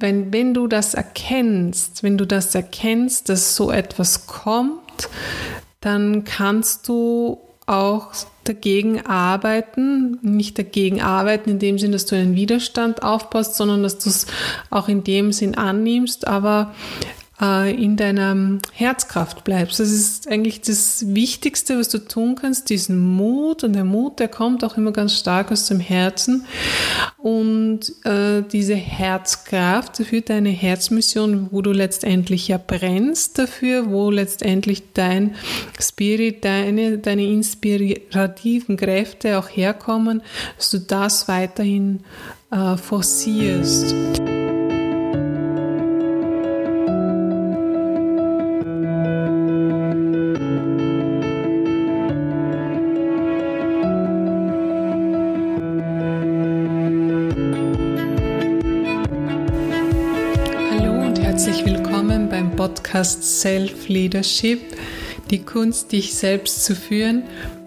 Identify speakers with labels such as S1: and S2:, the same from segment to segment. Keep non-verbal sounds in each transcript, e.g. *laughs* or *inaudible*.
S1: wenn, wenn du das erkennst, wenn du das erkennst, dass so etwas kommt, dann kannst du auch dagegen arbeiten, nicht dagegen arbeiten in dem Sinn, dass du einen Widerstand aufbaust, sondern dass du es auch in dem Sinn annimmst, aber äh, in deiner Herzkraft bleibst. Das ist eigentlich das Wichtigste, was du tun kannst, diesen Mut. Und der Mut, der kommt auch immer ganz stark aus dem Herzen. Und äh, diese Herzkraft für deine Herzmission, wo du letztendlich ja brennst dafür, wo letztendlich dein Spirit, deine, deine inspirativen Kräfte auch herkommen, dass du das weiterhin äh, forcierst. Podcast Self Leadership, die Kunst, dich selbst zu führen.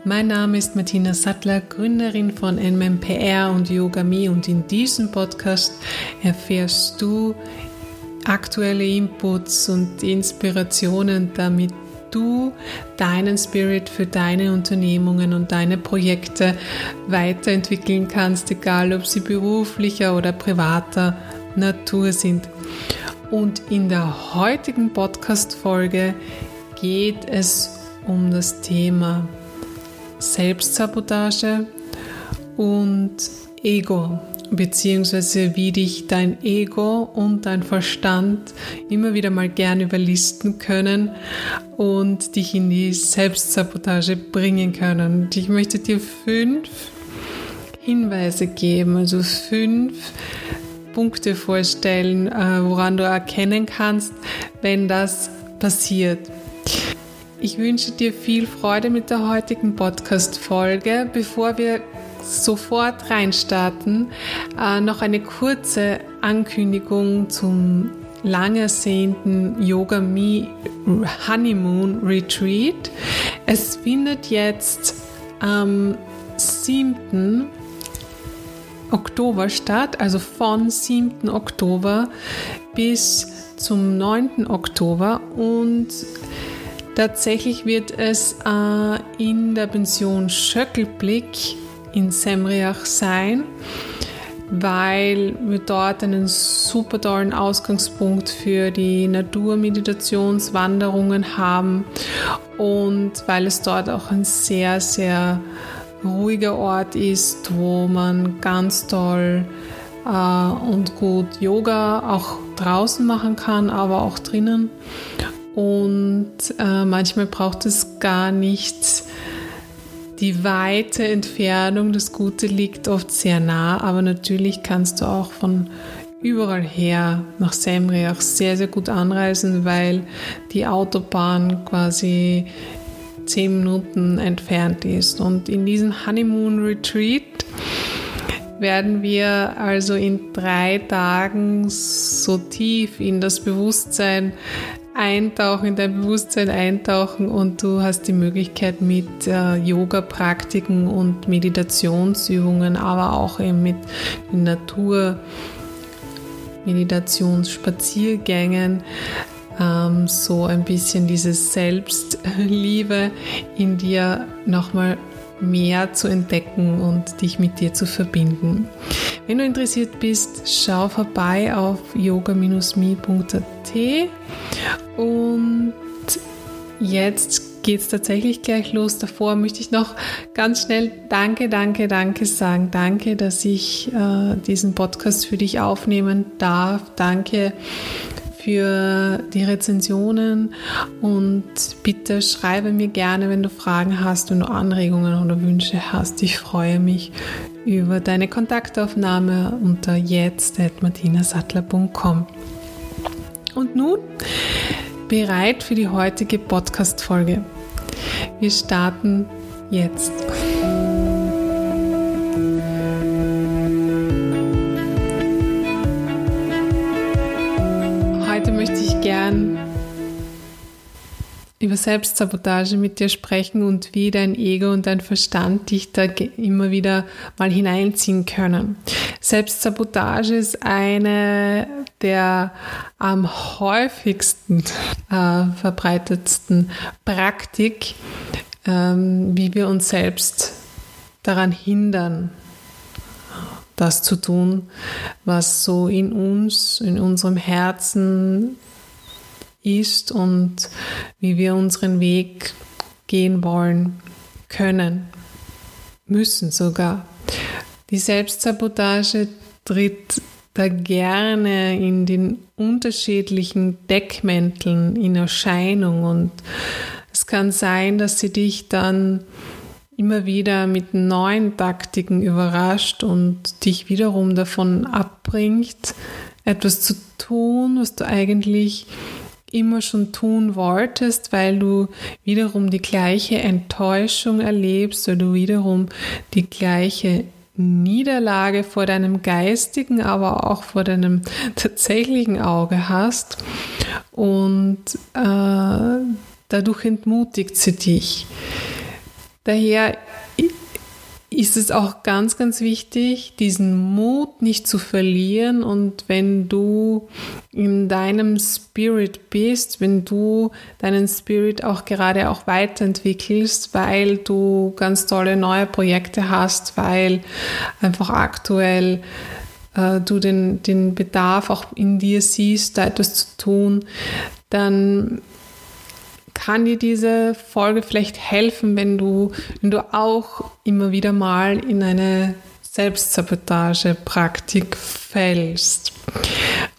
S1: Mein Name ist Martina Sattler, Gründerin von NMPR und Yoga Me und in diesem Podcast erfährst du aktuelle Inputs und Inspirationen, damit du deinen Spirit für deine Unternehmungen und deine Projekte weiterentwickeln kannst, egal ob sie beruflicher oder privater Natur sind. Und in der heutigen Podcast-Folge geht es um das Thema Selbstsabotage und Ego, beziehungsweise wie dich dein Ego und dein Verstand immer wieder mal gern überlisten können und dich in die Selbstsabotage bringen können. Und ich möchte dir fünf Hinweise geben, also fünf Punkte vorstellen, äh, woran du erkennen kannst, wenn das passiert. Ich wünsche dir viel Freude mit der heutigen Podcast-Folge. Bevor wir sofort reinstarten, äh, noch eine kurze Ankündigung zum lang ersehnten Yoga Me Honeymoon Retreat. Es findet jetzt am 7. Oktober statt, also von 7. Oktober bis zum 9. Oktober und tatsächlich wird es äh, in der Pension Schöckelblick in Semriach sein, weil wir dort einen super tollen Ausgangspunkt für die Naturmeditationswanderungen haben und weil es dort auch ein sehr, sehr ruhiger Ort ist, wo man ganz toll äh, und gut Yoga auch draußen machen kann, aber auch drinnen. Und äh, manchmal braucht es gar nicht die weite Entfernung. Das Gute liegt oft sehr nah, aber natürlich kannst du auch von überall her nach Semri auch sehr, sehr gut anreisen, weil die Autobahn quasi zehn Minuten entfernt ist. Und in diesem Honeymoon Retreat werden wir also in drei Tagen so tief in das Bewusstsein eintauchen, in dein Bewusstsein eintauchen und du hast die Möglichkeit mit äh, Yoga-Praktiken und Meditationsübungen, aber auch eben mit Natur, Meditationsspaziergängen ähm, so ein bisschen diese Selbstliebe in dir nochmal mehr zu entdecken und dich mit dir zu verbinden. Wenn du interessiert bist, schau vorbei auf yoga-me.at und jetzt geht es tatsächlich gleich los. Davor möchte ich noch ganz schnell Danke, Danke, Danke sagen. Danke, dass ich äh, diesen Podcast für dich aufnehmen darf. Danke für die Rezensionen und bitte schreibe mir gerne, wenn du Fragen hast, du Anregungen oder Wünsche hast. Ich freue mich über deine Kontaktaufnahme unter jetzt.martinasattler.com. Und nun bereit für die heutige Podcast-Folge. Wir starten jetzt. Gern über Selbstsabotage mit dir sprechen und wie dein Ego und dein Verstand dich da immer wieder mal hineinziehen können. Selbstsabotage ist eine der am häufigsten äh, verbreitetsten Praktik, ähm, wie wir uns selbst daran hindern, das zu tun, was so in uns, in unserem Herzen ist und wie wir unseren Weg gehen wollen, können, müssen sogar. Die Selbstsabotage tritt da gerne in den unterschiedlichen Deckmänteln in Erscheinung und es kann sein, dass sie dich dann immer wieder mit neuen Taktiken überrascht und dich wiederum davon abbringt, etwas zu tun, was du eigentlich immer schon tun wolltest, weil du wiederum die gleiche Enttäuschung erlebst oder du wiederum die gleiche Niederlage vor deinem geistigen, aber auch vor deinem tatsächlichen Auge hast und äh, dadurch entmutigt sie dich. Daher ist es auch ganz, ganz wichtig, diesen Mut nicht zu verlieren. Und wenn du in deinem Spirit bist, wenn du deinen Spirit auch gerade auch weiterentwickelst, weil du ganz tolle neue Projekte hast, weil einfach aktuell äh, du den, den Bedarf auch in dir siehst, da etwas zu tun, dann kann dir diese Folge vielleicht helfen, wenn du, wenn du auch immer wieder mal in eine Selbstsabotage-Praktik fällst.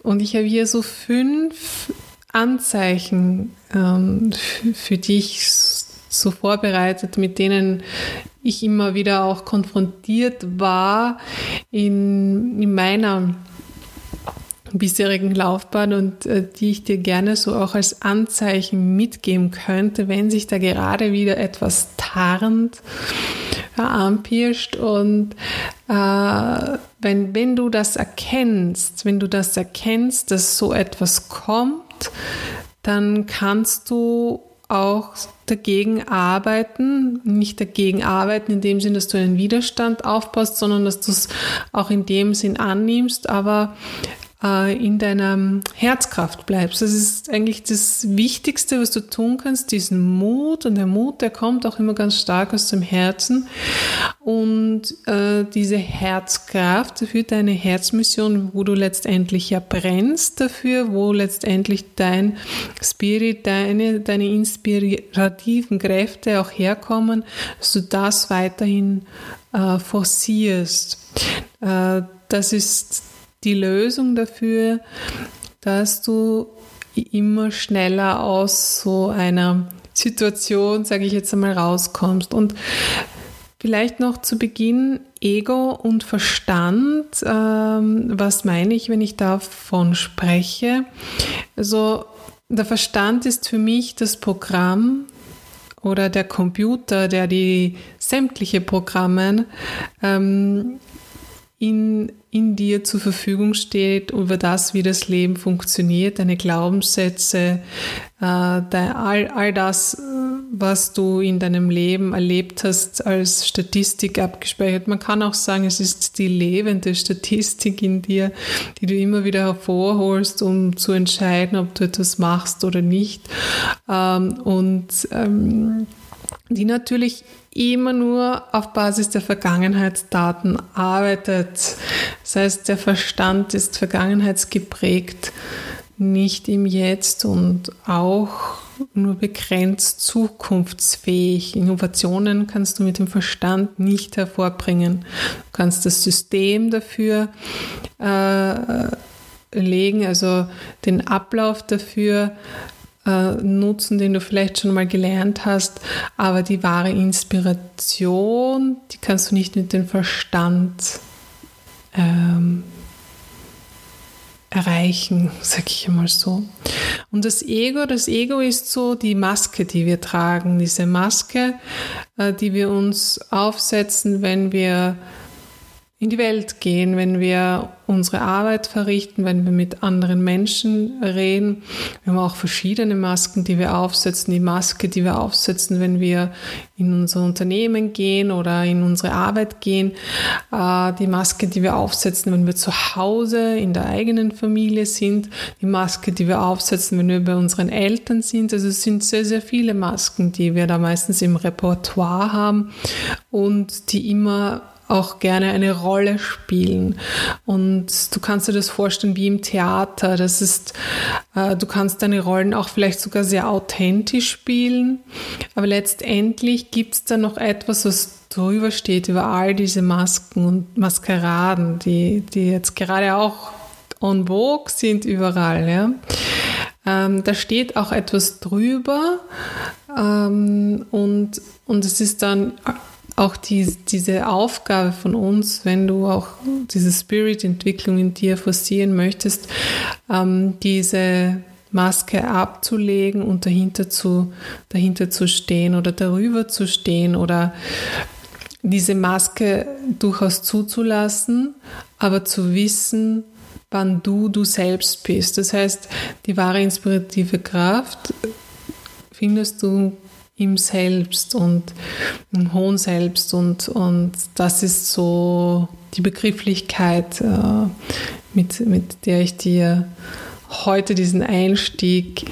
S1: Und ich habe hier so fünf Anzeichen ähm, für dich so vorbereitet, mit denen ich immer wieder auch konfrontiert war in, in meiner bisherigen Laufbahn und äh, die ich dir gerne so auch als Anzeichen mitgeben könnte, wenn sich da gerade wieder etwas tarnt, äh, anpirscht und äh, wenn, wenn du das erkennst, wenn du das erkennst, dass so etwas kommt, dann kannst du auch dagegen arbeiten, nicht dagegen arbeiten in dem Sinn, dass du einen Widerstand aufbaust, sondern dass du es auch in dem Sinn annimmst, aber in deiner Herzkraft bleibst. Das ist eigentlich das Wichtigste, was du tun kannst, diesen Mut. Und der Mut, der kommt auch immer ganz stark aus dem Herzen. Und äh, diese Herzkraft für deine Herzmission, wo du letztendlich ja brennst dafür, wo letztendlich dein Spirit, deine, deine inspirativen Kräfte auch herkommen, dass du das weiterhin äh, forcierst. Äh, das ist die Lösung dafür, dass du immer schneller aus so einer Situation, sage ich jetzt einmal, rauskommst. Und vielleicht noch zu Beginn Ego und Verstand. Ähm, was meine ich, wenn ich davon spreche? Also der Verstand ist für mich das Programm oder der Computer, der die sämtliche Programme ähm, in, in dir zur Verfügung steht, über das, wie das Leben funktioniert, deine Glaubenssätze, äh, all, all das, was du in deinem Leben erlebt hast, als Statistik abgespeichert. Man kann auch sagen, es ist die lebende Statistik in dir, die du immer wieder hervorholst, um zu entscheiden, ob du etwas machst oder nicht. Ähm, und ähm, die natürlich immer nur auf Basis der Vergangenheitsdaten arbeitet. Das heißt, der Verstand ist vergangenheitsgeprägt, nicht im Jetzt und auch nur begrenzt zukunftsfähig. Innovationen kannst du mit dem Verstand nicht hervorbringen. Du kannst das System dafür äh, legen, also den Ablauf dafür äh, nutzen, den du vielleicht schon mal gelernt hast, aber die wahre Inspiration, die kannst du nicht mit dem Verstand ähm, erreichen, *laughs* sag ich einmal so. Und das Ego, das Ego ist so die Maske, die wir tragen, diese Maske, äh, die wir uns aufsetzen, wenn wir in die Welt gehen, wenn wir unsere Arbeit verrichten, wenn wir mit anderen Menschen reden. Wir haben auch verschiedene Masken, die wir aufsetzen. Die Maske, die wir aufsetzen, wenn wir in unser Unternehmen gehen oder in unsere Arbeit gehen. Äh, die Maske, die wir aufsetzen, wenn wir zu Hause in der eigenen Familie sind. Die Maske, die wir aufsetzen, wenn wir bei unseren Eltern sind. Also es sind sehr, sehr viele Masken, die wir da meistens im Repertoire haben und die immer auch gerne eine Rolle spielen. Und du kannst dir das vorstellen wie im Theater. Das ist, äh, du kannst deine Rollen auch vielleicht sogar sehr authentisch spielen. Aber letztendlich gibt es da noch etwas, was drüber steht über all diese Masken und Maskeraden, die, die jetzt gerade auch on vogue sind überall. Ja? Ähm, da steht auch etwas drüber ähm, und, und es ist dann auch die, diese Aufgabe von uns, wenn du auch diese Spirit-Entwicklung in dir forcieren möchtest, ähm, diese Maske abzulegen und dahinter zu, dahinter zu stehen oder darüber zu stehen oder diese Maske durchaus zuzulassen, aber zu wissen, wann du du selbst bist. Das heißt, die wahre inspirative Kraft findest du im Selbst und im hohen Selbst und, und das ist so die Begrifflichkeit, äh, mit, mit der ich dir heute diesen Einstieg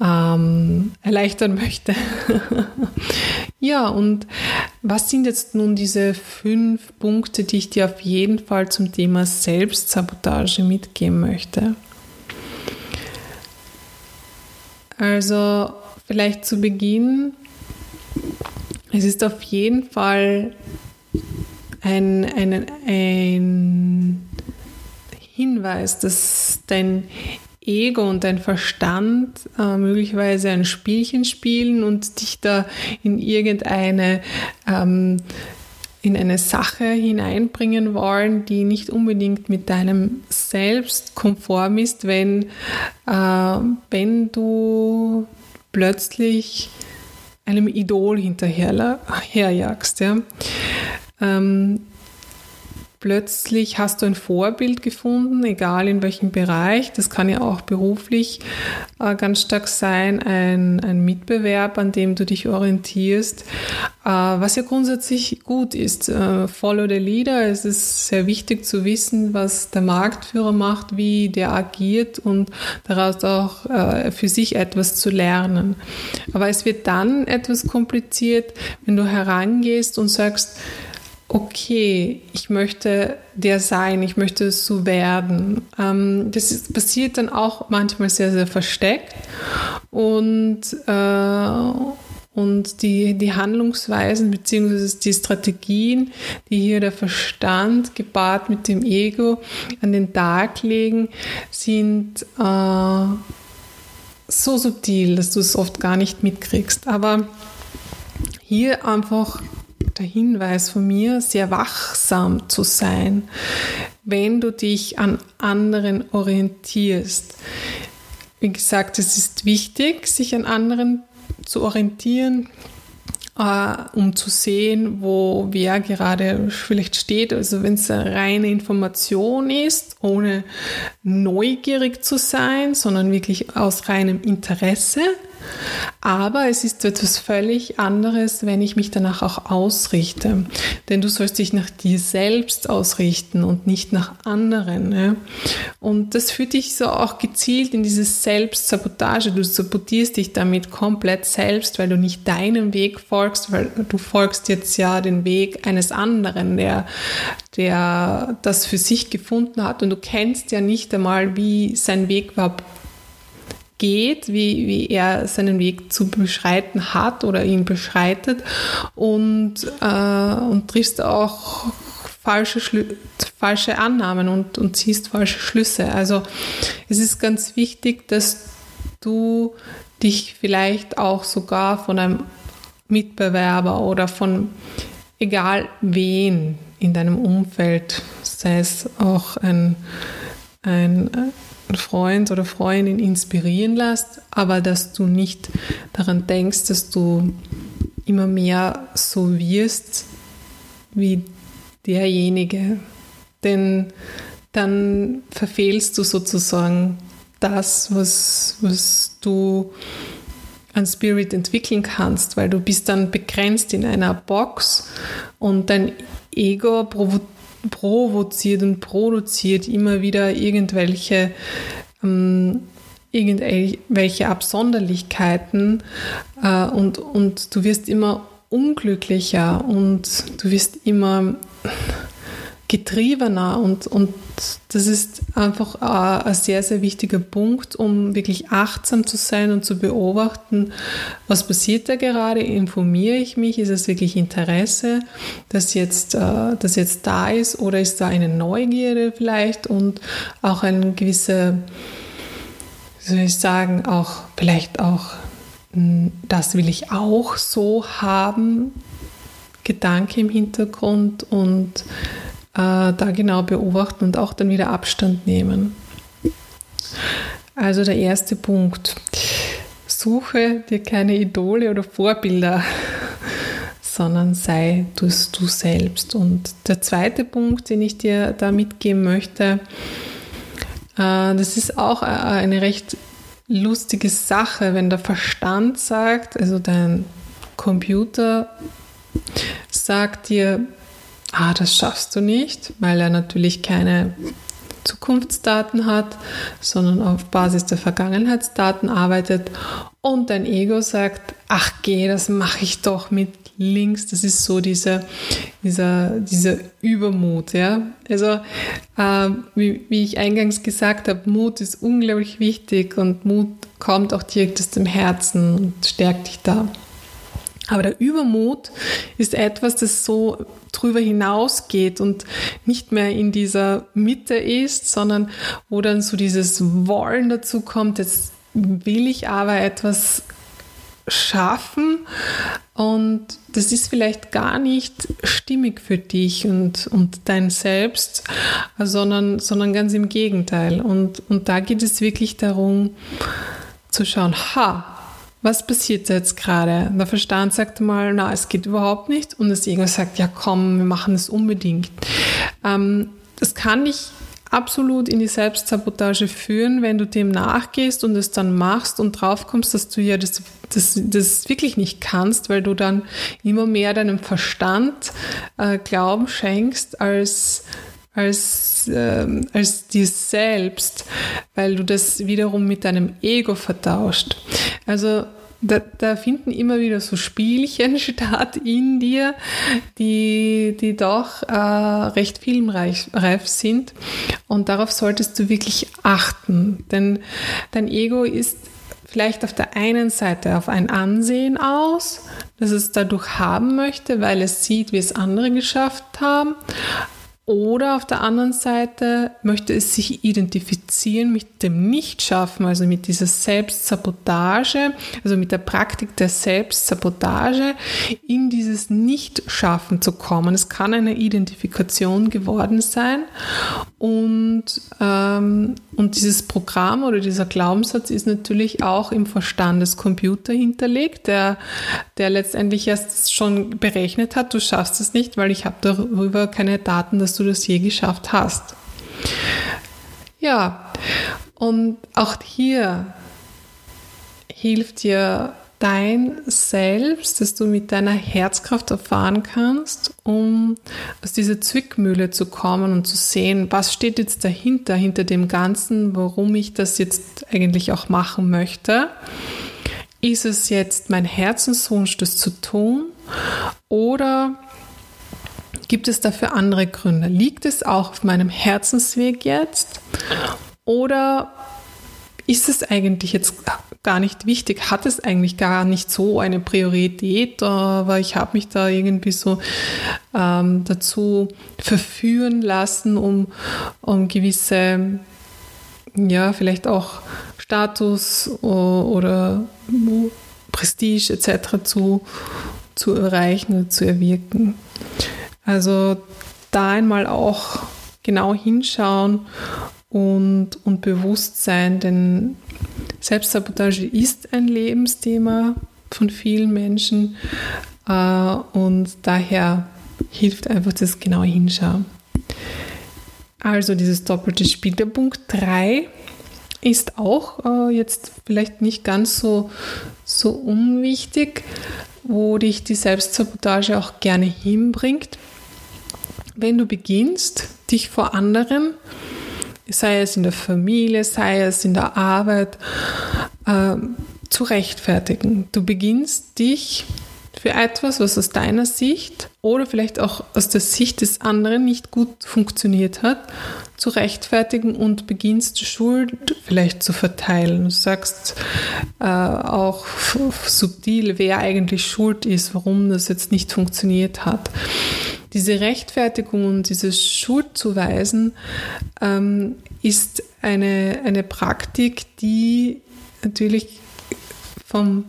S1: ähm, erleichtern möchte. *laughs* ja, und was sind jetzt nun diese fünf Punkte, die ich dir auf jeden Fall zum Thema Selbstsabotage mitgeben möchte? Also Vielleicht zu Beginn. Es ist auf jeden Fall ein, ein, ein Hinweis, dass dein Ego und dein Verstand äh, möglicherweise ein Spielchen spielen und dich da in irgendeine ähm, in eine Sache hineinbringen wollen, die nicht unbedingt mit deinem Selbst konform ist, wenn, äh, wenn du plötzlich einem Idol hinterherjagst. Ja? Ähm, plötzlich hast du ein Vorbild gefunden, egal in welchem Bereich. Das kann ja auch beruflich äh, ganz stark sein, ein, ein Mitbewerb, an dem du dich orientierst, äh, was ja grundsätzlich gut ist. Äh, follow the leader. Es ist sehr wichtig zu wissen, was der Marktführer macht, wie der agiert und daraus auch äh, für sich etwas zu lernen. Aber es wird dann etwas kompliziert, wenn du herangehst und sagst, okay, ich möchte der sein, ich möchte es so werden. Ähm, das ist, passiert dann auch manchmal sehr, sehr versteckt und, äh, und die, die Handlungsweisen bzw. die Strategien, die hier der Verstand gepaart mit dem Ego an den Tag legen, sind äh, so subtil, dass du es oft gar nicht mitkriegst. Aber hier einfach der Hinweis von mir, sehr wachsam zu sein, wenn du dich an anderen orientierst. Wie gesagt, es ist wichtig, sich an anderen zu orientieren, äh, um zu sehen, wo wer gerade vielleicht steht. Also wenn es eine reine Information ist, ohne neugierig zu sein, sondern wirklich aus reinem Interesse, aber es ist etwas völlig anderes, wenn ich mich danach auch ausrichte. Denn du sollst dich nach dir selbst ausrichten und nicht nach anderen. Ja? Und das führt dich so auch gezielt in diese Selbstsabotage. Du sabotierst dich damit komplett selbst, weil du nicht deinem Weg folgst, weil du folgst jetzt ja den Weg eines anderen, der, der das für sich gefunden hat. Und du kennst ja nicht einmal, wie sein Weg war geht, wie, wie er seinen Weg zu beschreiten hat oder ihn beschreitet und, äh, und triffst auch falsche, falsche Annahmen und, und ziehst falsche Schlüsse. Also es ist ganz wichtig, dass du dich vielleicht auch sogar von einem Mitbewerber oder von egal wen in deinem Umfeld, sei es auch ein, ein Freund oder Freundin inspirieren lässt, aber dass du nicht daran denkst, dass du immer mehr so wirst wie derjenige. Denn dann verfehlst du sozusagen das, was, was du an Spirit entwickeln kannst, weil du bist dann begrenzt in einer Box und dein Ego provo provoziert und produziert immer wieder irgendwelche ähm, irgendwelche Absonderlichkeiten äh, und, und du wirst immer unglücklicher und du wirst immer getriebener und, und das ist einfach ein sehr, sehr wichtiger Punkt, um wirklich achtsam zu sein und zu beobachten, was passiert da gerade, informiere ich mich, ist es wirklich Interesse, das jetzt, äh, das jetzt da ist oder ist da eine Neugierde vielleicht und auch ein gewisser, wie soll ich sagen, auch vielleicht auch, hm, das will ich auch so haben, Gedanke im Hintergrund und äh, da genau beobachten und auch dann wieder Abstand nehmen. Also der erste Punkt. Suche dir keine Idole oder Vorbilder, *laughs* sondern sei du, du selbst. Und der zweite Punkt, den ich dir da mitgeben möchte, äh, das ist auch eine recht lustige Sache, wenn der Verstand sagt, also dein Computer sagt dir, ah, das schaffst du nicht, weil er natürlich keine Zukunftsdaten hat, sondern auf Basis der Vergangenheitsdaten arbeitet und dein Ego sagt, ach geh, das mache ich doch mit links. Das ist so dieser, dieser, dieser Übermut. Ja? Also äh, wie, wie ich eingangs gesagt habe, Mut ist unglaublich wichtig und Mut kommt auch direkt aus dem Herzen und stärkt dich da. Aber der Übermut ist etwas, das so drüber hinausgeht und nicht mehr in dieser Mitte ist, sondern wo dann so dieses Wollen dazu kommt, jetzt will ich aber etwas schaffen und das ist vielleicht gar nicht stimmig für dich und, und dein Selbst, sondern, sondern ganz im Gegenteil. Und, und da geht es wirklich darum zu schauen, ha, was passiert jetzt gerade? Der Verstand sagt mal, na, es geht überhaupt nicht. Und das Ego sagt, ja komm, wir machen es unbedingt. Ähm, das kann dich absolut in die Selbstsabotage führen, wenn du dem nachgehst und es dann machst und draufkommst, dass du ja das, das, das wirklich nicht kannst, weil du dann immer mehr deinem Verstand äh, Glauben schenkst als als, äh, als dir selbst, weil du das wiederum mit deinem Ego vertauscht. Also da, da, finden immer wieder so Spielchen *laughs* statt in dir, die, die doch äh, recht filmreif sind. Und darauf solltest du wirklich achten. Denn dein Ego ist vielleicht auf der einen Seite auf ein Ansehen aus, das es dadurch haben möchte, weil es sieht, wie es andere geschafft haben. Oder auf der anderen Seite möchte es sich identifizieren mit dem Nichtschaffen, also mit dieser Selbstsabotage, also mit der Praktik der Selbstsabotage, in dieses Nichtschaffen zu kommen. Es kann eine Identifikation geworden sein und, ähm, und dieses Programm oder dieser Glaubenssatz ist natürlich auch im Verstand des Computers hinterlegt, der, der letztendlich erst schon berechnet hat, du schaffst es nicht, weil ich habe darüber keine Daten, dass dass du das je geschafft hast. Ja, und auch hier hilft dir dein Selbst, dass du mit deiner Herzkraft erfahren kannst, um aus dieser Zwickmühle zu kommen und zu sehen, was steht jetzt dahinter, hinter dem Ganzen, warum ich das jetzt eigentlich auch machen möchte. Ist es jetzt mein Herzenswunsch, das zu tun? Oder Gibt es dafür andere Gründe? Liegt es auch auf meinem Herzensweg jetzt? Oder ist es eigentlich jetzt gar nicht wichtig? Hat es eigentlich gar nicht so eine Priorität? Aber ich habe mich da irgendwie so ähm, dazu verführen lassen, um, um gewisse, ja, vielleicht auch Status oder Prestige etc. zu, zu erreichen und zu erwirken. Also da einmal auch genau hinschauen und, und bewusst sein, denn Selbstsabotage ist ein Lebensthema von vielen Menschen äh, und daher hilft einfach das genaue Hinschauen. Also dieses doppelte Spiel. Der Punkt 3 ist auch äh, jetzt vielleicht nicht ganz so, so unwichtig, wo dich die Selbstsabotage auch gerne hinbringt. Wenn du beginnst, dich vor anderen, sei es in der Familie, sei es in der Arbeit, äh, zu rechtfertigen. Du beginnst dich für etwas, was aus deiner Sicht oder vielleicht auch aus der Sicht des anderen nicht gut funktioniert hat, zu rechtfertigen und beginnst Schuld vielleicht zu verteilen. Du sagst äh, auch subtil, wer eigentlich schuld ist, warum das jetzt nicht funktioniert hat. Diese Rechtfertigung und dieses Schuldzuweisen ähm, ist eine, eine Praktik, die natürlich vom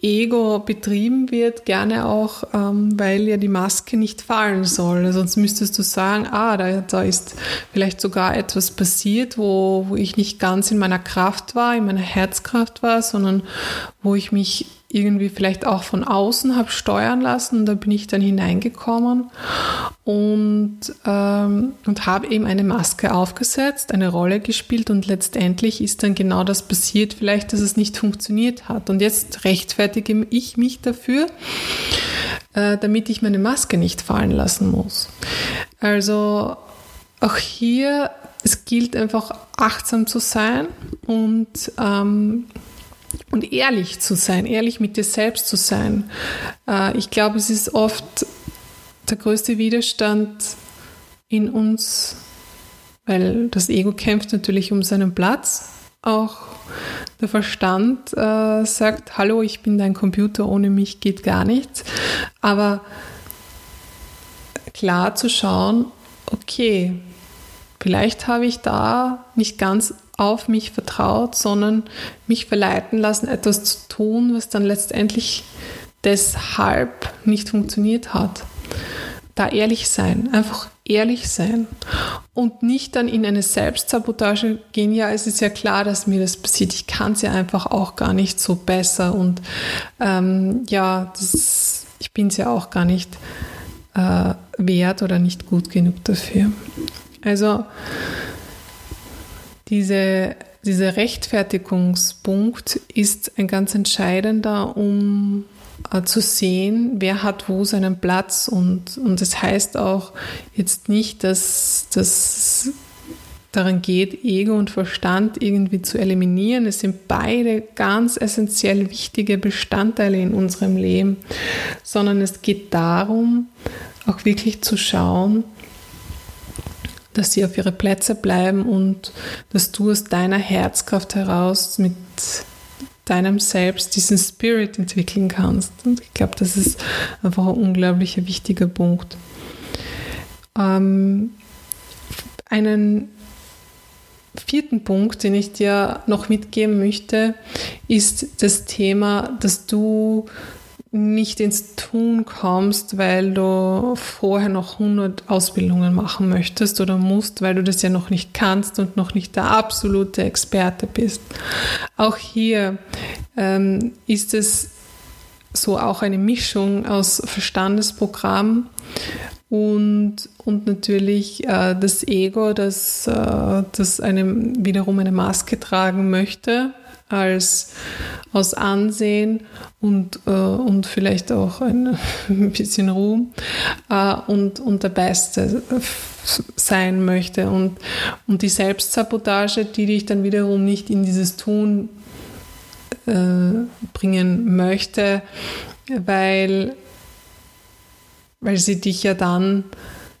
S1: Ego betrieben wird, gerne auch, ähm, weil ja die Maske nicht fallen soll. Sonst müsstest du sagen, ah, da, da ist vielleicht sogar etwas passiert, wo, wo ich nicht ganz in meiner Kraft war, in meiner Herzkraft war, sondern wo ich mich irgendwie vielleicht auch von außen habe steuern lassen. Da bin ich dann hineingekommen und, ähm, und habe eben eine Maske aufgesetzt, eine Rolle gespielt und letztendlich ist dann genau das passiert, vielleicht, dass es nicht funktioniert hat. Und jetzt rechtfertige ich mich dafür, äh, damit ich meine Maske nicht fallen lassen muss. Also auch hier, es gilt einfach achtsam zu sein und ähm, und ehrlich zu sein, ehrlich mit dir selbst zu sein. Äh, ich glaube, es ist oft der größte Widerstand in uns, weil das Ego kämpft natürlich um seinen Platz. Auch der Verstand äh, sagt, hallo, ich bin dein Computer, ohne mich geht gar nichts. Aber klar zu schauen, okay, vielleicht habe ich da nicht ganz auf mich vertraut, sondern mich verleiten lassen, etwas zu tun, was dann letztendlich deshalb nicht funktioniert hat. Da ehrlich sein, einfach ehrlich sein und nicht dann in eine Selbstsabotage gehen. Ja, es ist ja klar, dass mir das passiert. Ich kann es ja einfach auch gar nicht so besser und ähm, ja, das, ich bin es ja auch gar nicht äh, wert oder nicht gut genug dafür. Also diese, dieser Rechtfertigungspunkt ist ein ganz entscheidender, um äh, zu sehen, wer hat wo seinen Platz. Und, und das heißt auch jetzt nicht, dass das daran geht, Ego und Verstand irgendwie zu eliminieren. Es sind beide ganz essentiell wichtige Bestandteile in unserem Leben, sondern es geht darum, auch wirklich zu schauen, dass sie auf ihre Plätze bleiben und dass du aus deiner Herzkraft heraus mit deinem Selbst diesen Spirit entwickeln kannst. Und ich glaube, das ist einfach ein unglaublich wichtiger Punkt. Ähm, einen vierten Punkt, den ich dir noch mitgeben möchte, ist das Thema, dass du nicht ins Tun kommst, weil du vorher noch 100 Ausbildungen machen möchtest oder musst, weil du das ja noch nicht kannst und noch nicht der absolute Experte bist. Auch hier ähm, ist es so auch eine Mischung aus Verstandesprogramm und, und natürlich äh, das Ego, das, äh, das einem wiederum eine Maske tragen möchte als aus Ansehen und, äh, und vielleicht auch ein, *laughs* bisschen Ruhm äh, und, und der Beste sein möchte. Und, und die Selbstsabotage, die dich dann wiederum nicht in dieses Tun äh, bringen möchte, weil, weil sie dich ja dann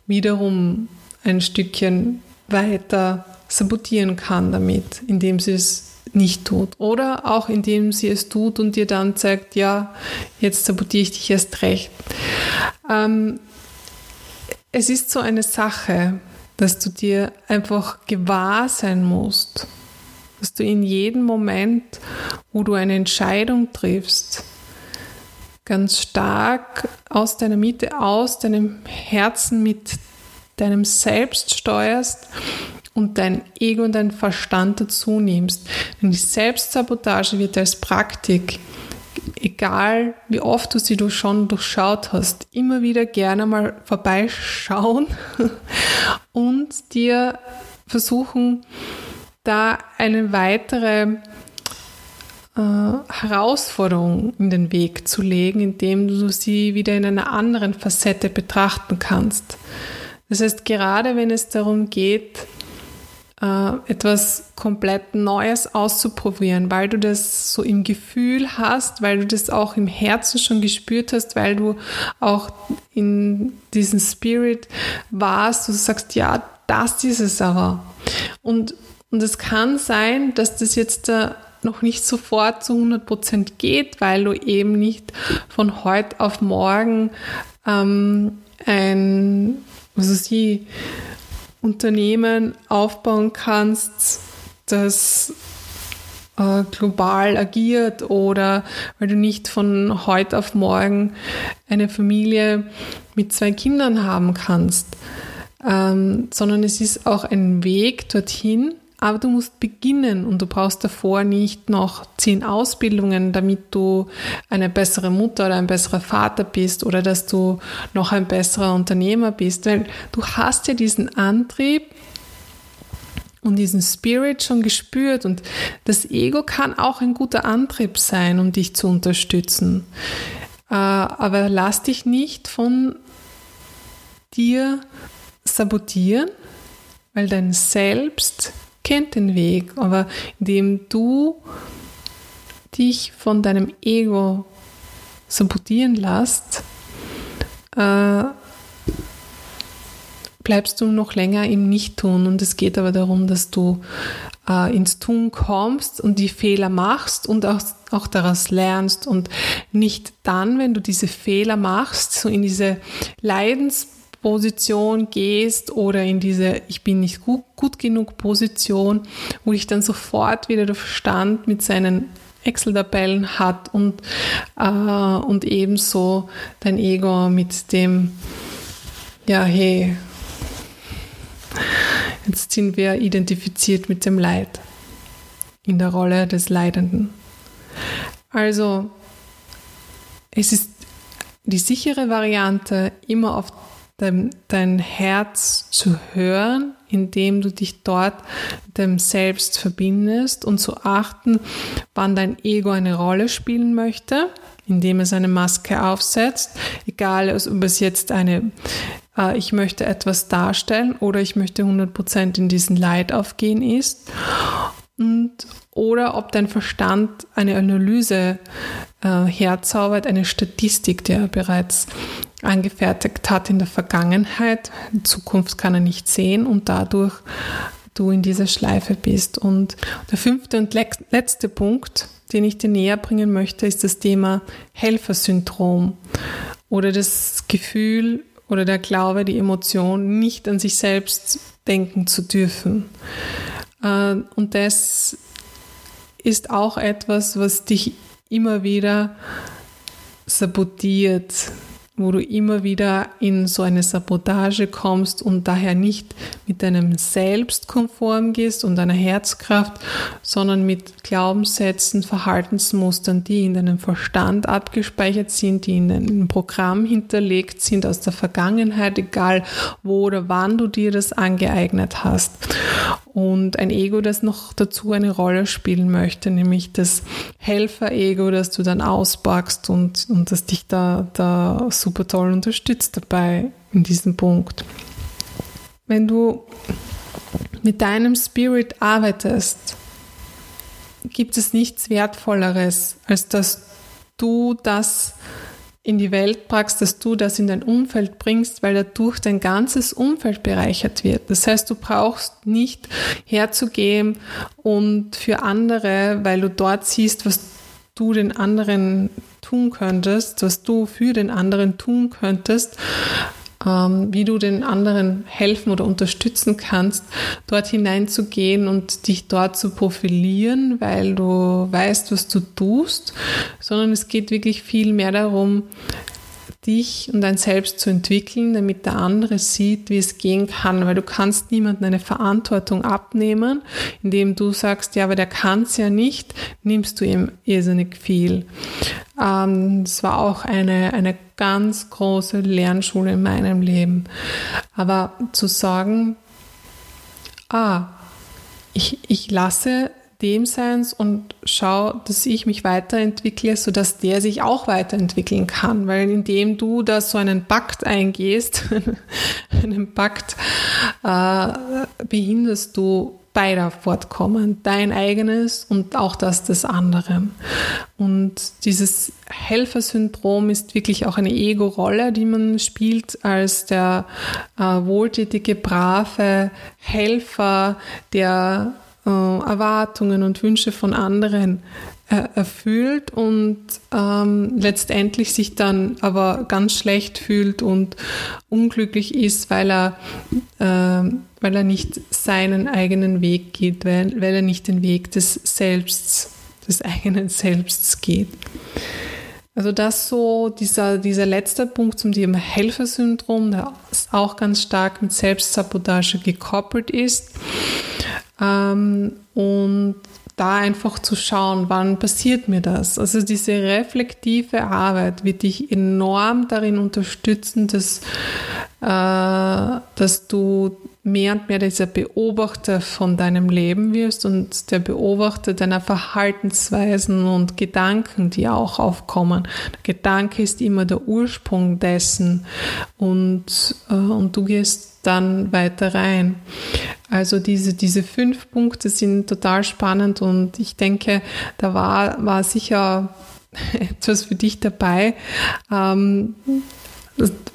S1: wiederum ein Stückchen weiter sabotieren kann damit, indem sie es nicht tut. Oder auch indem sie es tut und dir dann zeigt, ja, jetzt sabotiere ich dich erst recht. Ähm, es ist so eine Sache, dass du dir einfach gewahr sein musst, dass du in jedem Moment, wo du eine Entscheidung triffst, ganz stark aus deiner Mitte, aus deinem Herzen mit deinem Selbst steuerst und dein Ego und dein Verstand dazu nimmst. Denn die Selbstsabotage wird als Praktik egal wie oft du sie du schon durchschaut hast, immer wieder gerne mal vorbeischauen *laughs* und dir versuchen, da eine weitere äh, Herausforderung in den Weg zu legen, indem du sie wieder in einer anderen Facette betrachten kannst. Das heißt, gerade wenn es darum geht, äh, etwas komplett Neues auszuprobieren, weil du das so im Gefühl hast, weil du das auch im Herzen schon gespürt hast, weil du auch in diesem Spirit warst, du sagst, ja, das ist es aber. Und, und es kann sein, dass das jetzt äh, noch nicht sofort zu 100 Prozent geht, weil du eben nicht von heute auf morgen ähm, ein, weiß ich, Unternehmen aufbauen kannst, das äh, global agiert oder weil du nicht von heute auf morgen eine Familie mit zwei Kindern haben kannst, ähm, sondern es ist auch ein Weg dorthin, aber du musst beginnen und du brauchst davor nicht noch zehn Ausbildungen, damit du eine bessere Mutter oder ein besserer Vater bist oder dass du noch ein besserer Unternehmer bist, weil du hast ja diesen Antrieb und diesen Spirit schon gespürt und das Ego kann auch ein guter Antrieb sein, um dich zu unterstützen. Äh, aber lass dich nicht von dir sabotieren, weil dein Selbst kennt den Weg, aber indem du dich von deinem Ego sabotieren lässt, äh, bleibst du noch länger im Nicht-Tun. Und es geht aber darum, dass du äh, ins Tun kommst und die Fehler machst und auch, auch daraus lernst und nicht dann, wenn du diese Fehler machst, so in diese Leidens Position gehst oder in diese Ich bin nicht gut, gut genug Position, wo ich dann sofort wieder der Verstand mit seinen Excel-Tabellen hat und, äh, und ebenso dein Ego mit dem, ja, hey, jetzt sind wir identifiziert mit dem Leid in der Rolle des Leidenden. Also, es ist die sichere Variante, immer auf dein, dein Herz zu hören, indem du dich dort dem Selbst verbindest und zu achten, wann dein Ego eine Rolle spielen möchte, indem es eine Maske aufsetzt, egal ob es jetzt eine äh, ich möchte etwas darstellen oder ich möchte 100% in diesen Leid aufgehen ist. Und oder ob dein Verstand eine Analyse äh, herzaubert, eine Statistik, die er bereits angefertigt hat in der Vergangenheit. In Zukunft kann er nicht sehen und dadurch du in dieser Schleife bist. Und der fünfte und letzte Punkt, den ich dir näher bringen möchte, ist das Thema Helfersyndrom oder das Gefühl oder der Glaube, die Emotion, nicht an sich selbst denken zu dürfen. Äh, und das ist auch etwas, was dich immer wieder sabotiert, wo du immer wieder in so eine Sabotage kommst und daher nicht mit deinem Selbst konform gehst und deiner Herzkraft, sondern mit Glaubenssätzen, Verhaltensmustern, die in deinem Verstand abgespeichert sind, die in einem Programm hinterlegt sind aus der Vergangenheit, egal wo oder wann du dir das angeeignet hast und ein Ego, das noch dazu eine Rolle spielen möchte, nämlich das Helfer-Ego, das du dann auspackst und, und das dich da, da super toll unterstützt dabei in diesem Punkt. Wenn du mit deinem Spirit arbeitest, gibt es nichts Wertvolleres, als dass du das in die Welt packst, dass du das in dein Umfeld bringst, weil dadurch dein ganzes Umfeld bereichert wird. Das heißt, du brauchst nicht herzugehen und für andere, weil du dort siehst, was du den anderen tun könntest, was du für den anderen tun könntest, wie du den anderen helfen oder unterstützen kannst, dort hineinzugehen und dich dort zu profilieren, weil du weißt, was du tust, sondern es geht wirklich viel mehr darum, dich und dein Selbst zu entwickeln, damit der andere sieht, wie es gehen kann, weil du kannst niemandem eine Verantwortung abnehmen, indem du sagst, ja, aber der kann es ja nicht, nimmst du ihm irrsinnig viel. Ähm, das war auch eine, eine ganz große Lernschule in meinem Leben. Aber zu sagen, ah, ich, ich lasse dem Seins und schau, dass ich mich weiterentwickle, sodass der sich auch weiterentwickeln kann. Weil indem du da so einen Pakt eingehst, *laughs* einen Pakt, äh, behinderst du beider Fortkommen, dein eigenes und auch das des anderen. Und dieses Helfersyndrom ist wirklich auch eine Ego-Rolle, die man spielt als der äh, wohltätige, brave Helfer, der Erwartungen und Wünsche von anderen äh, erfüllt und ähm, letztendlich sich dann aber ganz schlecht fühlt und unglücklich ist, weil er, äh, weil er nicht seinen eigenen Weg geht, weil, weil er nicht den Weg des Selbsts, des eigenen Selbsts geht. Also das so, dieser, dieser letzte Punkt zum Thema Helfersyndrom, der auch ganz stark mit Selbstsabotage gekoppelt ist. Ähm, und da einfach zu schauen, wann passiert mir das. Also diese reflektive Arbeit wird dich enorm darin unterstützen, dass, äh, dass du mehr und mehr dieser Beobachter von deinem Leben wirst und der Beobachter deiner Verhaltensweisen und Gedanken, die auch aufkommen. Der Gedanke ist immer der Ursprung dessen und, äh, und du gehst dann weiter rein. Also diese, diese fünf Punkte sind total spannend und ich denke, da war, war sicher *laughs* etwas für dich dabei. Ähm,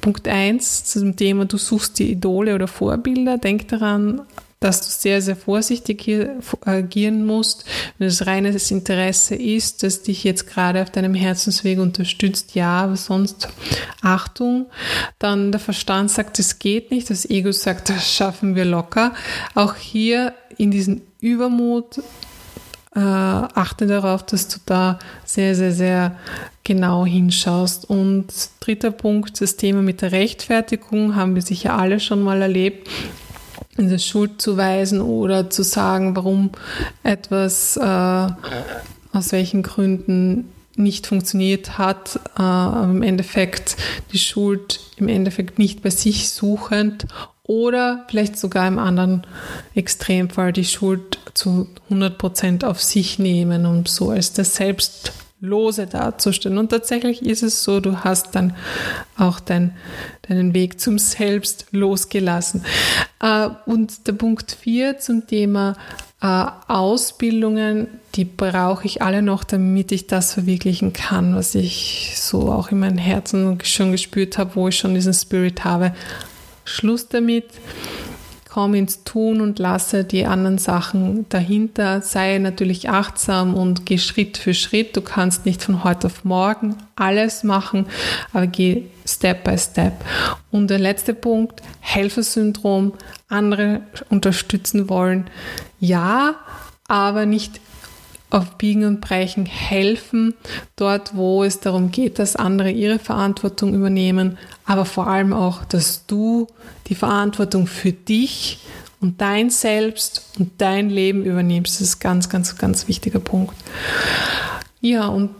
S1: Punkt 1 zum Thema, du suchst die Idole oder Vorbilder. Denk daran, dass du sehr, sehr vorsichtig agieren musst. Wenn es reines Interesse ist, das dich jetzt gerade auf deinem Herzensweg unterstützt, ja, aber sonst Achtung. Dann der Verstand sagt, es geht nicht. Das Ego sagt, das schaffen wir locker. Auch hier in diesen Übermut äh, achte darauf, dass du da sehr, sehr, sehr genau hinschaust. Und dritter Punkt, das Thema mit der Rechtfertigung haben wir sicher alle schon mal erlebt in der Schuld zu weisen oder zu sagen, warum etwas äh, aus welchen Gründen nicht funktioniert hat, äh, im Endeffekt die Schuld im Endeffekt nicht bei sich suchend oder vielleicht sogar im anderen Extremfall die Schuld zu 100 Prozent auf sich nehmen, um so als der Selbstlose dazustehen. Und tatsächlich ist es so, du hast dann auch dein, deinen Weg zum Selbst losgelassen. Äh, und der Punkt 4 zum Thema äh, Ausbildungen, die brauche ich alle noch, damit ich das verwirklichen kann, was ich so auch in meinem Herzen schon gespürt habe, wo ich schon diesen Spirit habe. Schluss damit komm ins Tun und lasse die anderen Sachen dahinter. Sei natürlich achtsam und geh Schritt für Schritt. Du kannst nicht von heute auf morgen alles machen, aber geh Step by Step. Und der letzte Punkt, Helfersyndrom, andere unterstützen wollen. Ja, aber nicht auf Biegen und Brechen helfen, dort wo es darum geht, dass andere ihre Verantwortung übernehmen, aber vor allem auch, dass du die Verantwortung für dich und dein Selbst und dein Leben übernimmst. Das ist ein ganz, ganz, ganz wichtiger Punkt. Ja, und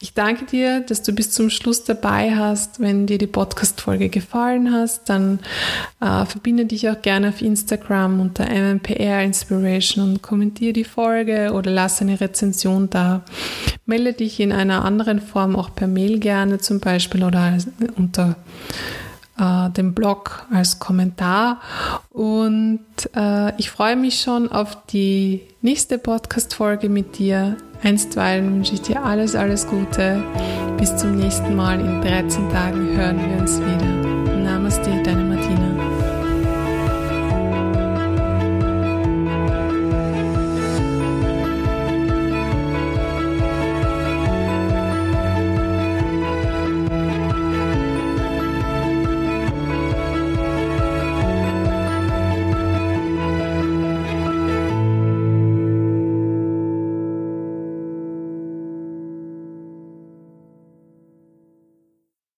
S1: ich danke dir, dass du bis zum Schluss dabei hast. Wenn dir die Podcast-Folge gefallen hast, dann äh, verbinde dich auch gerne auf Instagram unter MMPR Inspiration und kommentiere die Folge oder lass eine Rezension da. Melde dich in einer anderen Form auch per Mail gerne zum Beispiel oder unter äh, dem Blog als Kommentar. Und äh, ich freue mich schon auf die nächste Podcast-Folge mit dir. Einstweilen wünsche ich dir alles, alles Gute. Bis zum nächsten Mal. In 13 Tagen hören wir uns wieder. Namaste, deine Martina.